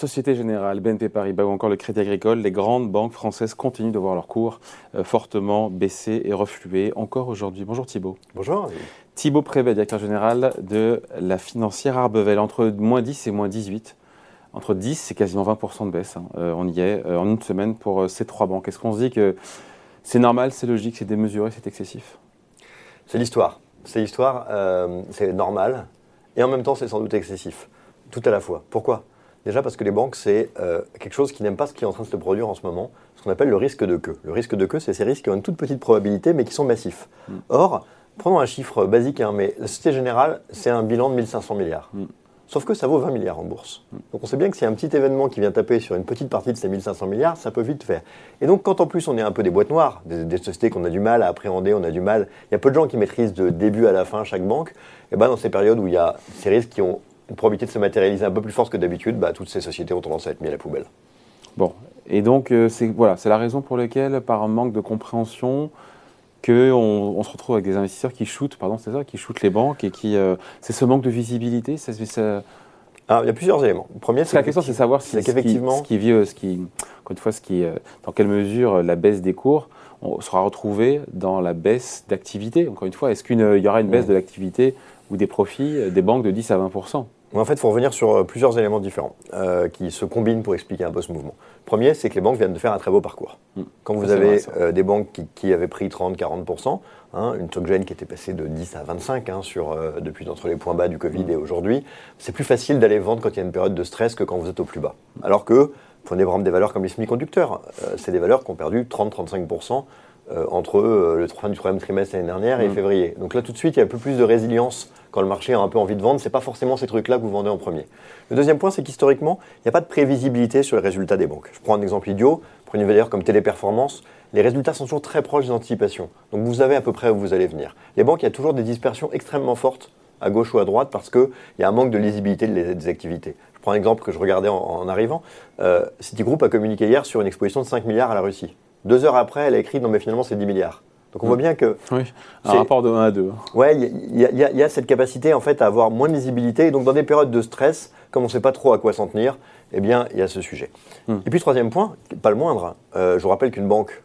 Société Générale, BNP Paribas ou encore le Crédit Agricole, les grandes banques françaises continuent de voir leur cours euh, fortement baisser et refluer encore aujourd'hui. Bonjour Thibault. Bonjour. Thibault Prévet, directeur général de la financière Arbevel, entre moins 10 et moins 18. Entre 10, c'est quasiment 20% de baisse. Hein. Euh, on y est euh, en une semaine pour ces trois banques. Est-ce qu'on se dit que c'est normal, c'est logique, c'est démesuré, c'est excessif? C'est l'histoire. C'est l'histoire, c'est normal. Et en même temps, c'est sans doute excessif. Tout à la fois. Pourquoi? Déjà parce que les banques, c'est euh, quelque chose qui n'aime pas ce qui est en train de se produire en ce moment, ce qu'on appelle le risque de queue. Le risque de queue, c'est ces risques qui ont une toute petite probabilité, mais qui sont massifs. Mm. Or, prenons un chiffre basique, hein, mais la Société Générale, c'est un bilan de 1500 milliards. Mm. Sauf que ça vaut 20 milliards en bourse. Mm. Donc on sait bien que s'il y a un petit événement qui vient taper sur une petite partie de ces 1500 milliards, ça peut vite faire. Et donc quand en plus on est un peu des boîtes noires, des, sociétés qu'on a du mal à appréhender, on a du mal, il y a peu de gens qui maîtrisent de début à la fin chaque banque, et ben dans ces périodes où il y a ces risques qui ont une probabilité de se matérialiser un peu plus forte que d'habitude, bah, toutes ces sociétés ont tendance à être mises à la poubelle. Bon, et donc euh, c'est voilà, c'est la raison pour laquelle, par un manque de compréhension, que on, se retrouve avec des investisseurs qui shootent, pardon, c'est ça, qui shootent les banques et qui, euh, c'est ce manque de visibilité, ça, ça... Alors, il y a plusieurs éléments. Le premier, c'est la question, c'est savoir si, qu'effectivement, ce qui, vit, ce qui, encore une fois, ce qui, euh, dans quelle mesure la baisse des cours on sera retrouvé dans la baisse d'activité. Encore une fois, est-ce qu'il y aura une baisse de l'activité ou des profits des banques de 10 à 20 en fait, il faut revenir sur euh, plusieurs éléments différents euh, qui se combinent pour expliquer un peu ce mouvement. Premier, c'est que les banques viennent de faire un très beau parcours. Hmm. Quand vous avez euh, des banques qui, avaient pris 30-40%, hein, une Soggen qui était passée de 10 à 25 hein, sur, depuis entre les points bas du Covid hmm. et aujourd'hui, c'est plus facile d'aller vendre quand il y a une période de stress que quand vous êtes au plus bas. Alors que, prenez par exemple des valeurs comme les semi-conducteurs, c'est des valeurs qui ont perdu 30-35% entre le fin du troisième trimestre l'année dernière et hmm. février. Donc là, tout de suite, il y a un peu plus de résilience quand le marché a un peu envie de vendre, ce n'est pas forcément ces trucs-là que vous vendez en premier. Le deuxième point, c'est qu'historiquement, il n'y a pas de prévisibilité sur les résultats des banques. Je prends un exemple idiot, prenez une valeur comme Téléperformance, les résultats sont toujours très proches des anticipations. Donc vous savez à peu près où vous allez venir. Les banques, il y a toujours des dispersions extrêmement fortes à gauche ou à droite parce qu'il y a un manque de lisibilité des activités. Je prends un exemple que je regardais en, arrivant. Euh, Citigroup a communiqué hier sur une exposition de 5 milliards à la Russie. Deux heures après, elle a écrit non mais finalement c'est 10 milliards. Donc on voit bien que. Oui, un rapport de 1 à 2. Ouais, il y, a cette capacité en fait à avoir moins de visibilité. Et donc dans des périodes de stress, comme on ne sait pas trop à quoi s'en tenir, eh bien il y a ce sujet. Hmm. Et puis troisième point, pas le moindre, euh, je vous rappelle qu'une banque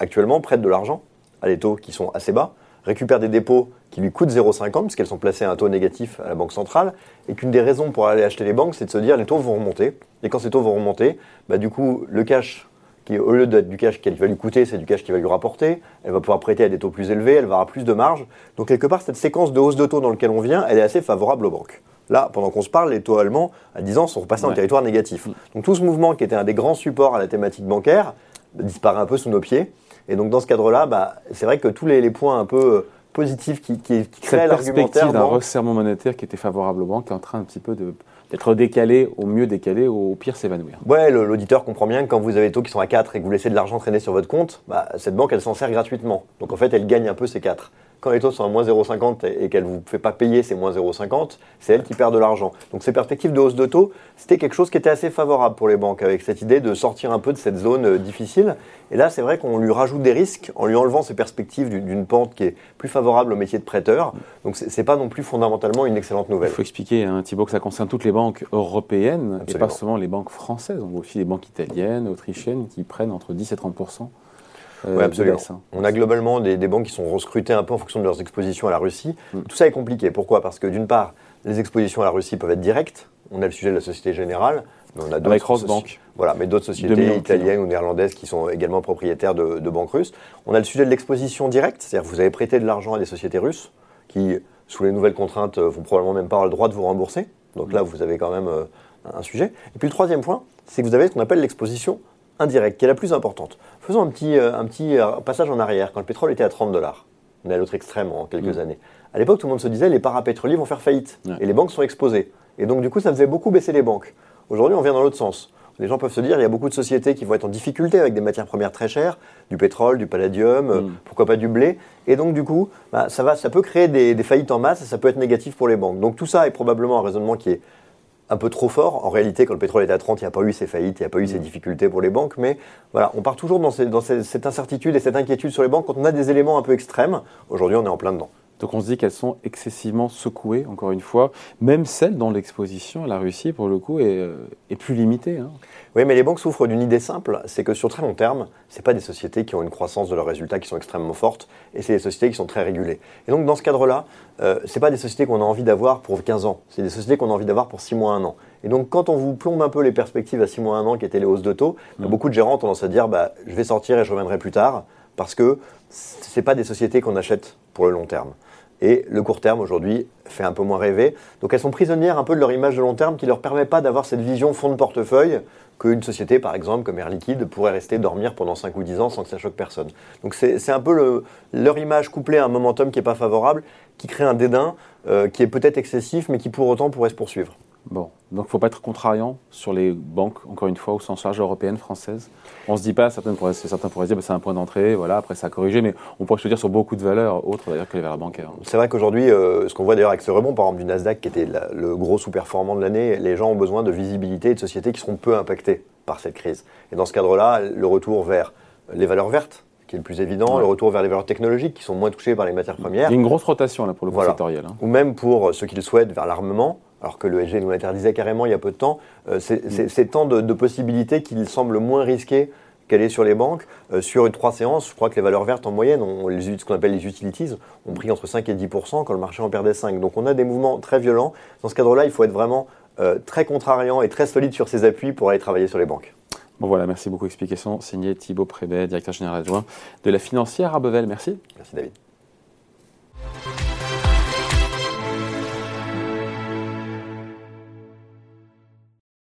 actuellement prête de l'argent à des taux qui sont assez bas, récupère des dépôts qui lui coûtent 0,50 puisqu'elles sont placées à un taux négatif à la banque centrale, et qu'une des raisons pour aller acheter les banques, c'est de se dire les taux vont remonter. Et quand ces taux vont remonter, bah, du coup le cash qui, au lieu d'être du cash qui va lui coûter, c'est du cash qui va lui rapporter. Elle va pouvoir prêter à des taux plus élevés, elle va avoir plus de marge. Donc, quelque part, cette séquence de hausse de taux dans laquelle on vient, elle est assez favorable aux banques. Là, pendant qu'on se parle, les taux allemands, à 10 ans, sont repassés en territoire négatif. Donc, tout ce mouvement qui était un des grands supports à la thématique bancaire disparaît un peu sous nos pieds. Et donc, dans ce cadre-là, bah, c'est vrai que tous les, points un peu positifs qui, qui, qui l'argumentaire. d'un resserrement monétaire qui était favorable aux banques est en train un petit peu de d'être décalé, au mieux décalé, au pire s'évanouir. Ouais, l'auditeur comprend bien que quand vous avez des taux qui sont à 4 et que vous laissez de l'argent traîner sur votre compte, bah, cette banque, elle s'en sert gratuitement. Donc en fait, elle gagne un peu ces 4 quand les taux sont à moins 0,50 et, qu'elle ne vous fait pas payer ces moins 0,50, c'est elle qui perd de l'argent. Donc ces perspectives de hausse de taux, c'était quelque chose qui était assez favorable pour les banques, avec cette idée de sortir un peu de cette zone euh, difficile. Et là, c'est vrai qu'on lui rajoute des risques en lui enlevant ces perspectives d'une pente qui est plus favorable au métier de prêteur. Donc ce n'est pas non plus fondamentalement une excellente nouvelle. Il faut expliquer, hein, Thibault, que ça concerne toutes les banques européennes et pas seulement les banques françaises. On voit aussi les banques italiennes, autrichiennes qui prennent entre 10 et 30 euh, oui, absolument. Hein. On a globalement des, banques qui sont recrutées un peu en fonction de leurs expositions à la Russie. Mm. Tout ça est compliqué. Pourquoi? Parce que d'une part, les expositions à la Russie peuvent être directes. On a le sujet de la Société Générale. Mais on a Rosbank. Voilà, mais d'autres sociétés italiennes ou néerlandaises qui sont également propriétaires de, banques russes. On a le sujet de l'exposition directe, c'est-à-dire que vous avez prêté de l'argent à des sociétés russes qui, sous les nouvelles contraintes, vont probablement même pas avoir le droit de vous rembourser. Donc là, vous avez quand même euh, un sujet. Et puis le troisième point, c'est que vous avez ce qu'on appelle l'exposition indirecte, qui est la plus importante. Faisons un petit, euh, un petit euh, passage en arrière, quand le pétrole était à 30 dollars. On est à l'autre extrême en quelques mm. années. À l'époque, tout le monde se disait les parapétroliers vont faire faillite et les banques sont exposées. Et donc, du coup, ça faisait beaucoup baisser les banques. Aujourd'hui, on vient dans l'autre sens. Les gens peuvent se dire il y a beaucoup de sociétés qui vont être en difficulté avec des matières premières très chères, du pétrole, du palladium, euh, mm. pourquoi pas du blé. Et donc, du coup, bah, ça, va, ça peut créer des, des faillites en masse et ça peut être négatif pour les banques. Donc, tout ça est probablement un raisonnement qui est un peu trop fort. En réalité, quand le pétrole était à 30, il n'y a pas eu ces faillites, il n'y a pas eu ces mm. difficultés pour les banques. Mais voilà, on part toujours dans, cette incertitude et cette inquiétude sur les banques quand on a des éléments un peu extrêmes. Aujourd'hui, on est en plein dedans. Donc on se dit qu'elles sont excessivement secouées, encore une fois. Même celle dont l'exposition à la Russie, pour le coup, est, euh, plus limitée. Hein. Oui, mais les banques souffrent d'une idée simple, c'est que sur très long terme, ce pas des sociétés qui ont une croissance de leurs résultats qui sont extrêmement fortes, et c'est des sociétés qui sont très régulées. Et donc dans ce cadre-là, euh, ce pas des sociétés qu'on a envie d'avoir pour 15 ans, c'est des sociétés qu'on a envie d'avoir pour 6 mois, 1 an. Et donc quand on vous plombe un peu les perspectives à 6 mois, 1 an, qui étaient les hausses de taux, mmh. beaucoup de gérants ont tendance à dire bah, je vais sortir et je reviendrai plus tard, parce que ce pas des sociétés qu'on achète pour le long terme. Et le court terme aujourd'hui fait un peu moins rêver. Donc elles sont prisonnières un peu de leur image de long terme qui ne leur permet pas d'avoir cette vision fond de portefeuille qu'une société, par exemple, comme Air Liquide, pourrait rester dormir pendant 5 ou 10 ans sans que ça choque personne. Donc c'est un peu leur image couplée à un momentum qui n'est pas favorable, qui crée un dédain euh, qui est peut-être excessif, mais qui pour autant pourrait se poursuivre. Bon, donc il ne faut pas être contrariant sur les banques, encore une fois, au sens large européenne, française. On ne se dit pas, certains pourraient, certains pourraient dire, bah, c'est un point d'entrée, voilà, après ça a corrigé, mais on pourrait se dire sur beaucoup de valeurs autres d'ailleurs que les valeurs bancaires. C'est vrai qu'aujourd'hui, euh, ce qu'on voit d'ailleurs avec ce rebond, par exemple, du Nasdaq, qui était le gros sous-performant de l'année, les gens ont besoin de visibilité et de sociétés qui seront peu impactées par cette crise. Et dans ce cadre-là, le retour vers les valeurs vertes, qui est le plus évident, le retour vers les valeurs technologiques qui sont moins touchées par les matières premières. Il y a une grosse rotation là pour le voilà. sectoriel. Hein. Ou même pour ceux qui le souhaitent vers l'armement, alors que le SG nous l'interdisait carrément il y a peu de temps. Euh, c'est tant de, possibilités qu'il semble moins risqué qu'aller sur les banques. Euh, sur une trois séances, je crois que les valeurs vertes en moyenne, on, les, ce qu'on appelle les utilities, ont pris entre 5 et 10 quand le marché en perdait 5. Donc on a des mouvements très violents. Dans ce cadre-là, il faut être vraiment euh, très contrariant et très solide sur ses appuis pour aller travailler sur les banques. Bon voilà, merci beaucoup. Explication signée Thibaut Prébet, directeur général adjoint de la financière à Bevel. Merci. Merci David.